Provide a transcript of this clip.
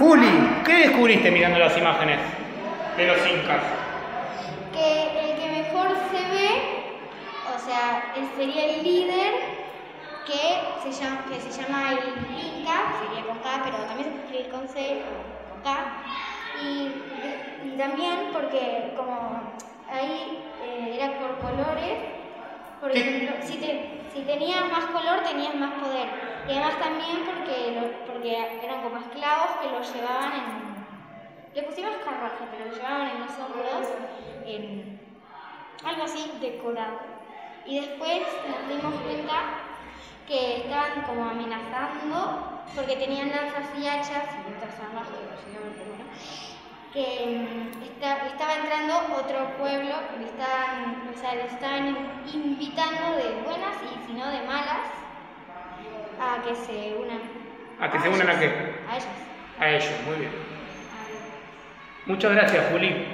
Juli, ¿qué descubriste mirando las imágenes de los incas? Que el que mejor se ve, o sea, él sería el líder que se llama, que se llama el Inca, sería con K, pero también se puede escribir con C o con K. Y, y también porque como ahí eh, era por colores, por ¿Qué? ejemplo, si, te- si tenías más color tenías más poder. Y además también porque, porque eran como esclavos que los llevaban en... Le pusimos carruaje, pero lo llevaban en los hombros, algo así decorado. Y después nos dimos cuenta que estaban como amenazando porque tenían lanzas y hachas y otras armas que no llegaban, bueno, que mm, esta- estaba entrando otro pueblo, estaban, o sea, los estaban invitando de buenas y si no de malas a que se unan. ¿A que se unan a qué? A ellas. A ellos, muy bien. Muchas gracias, Juli.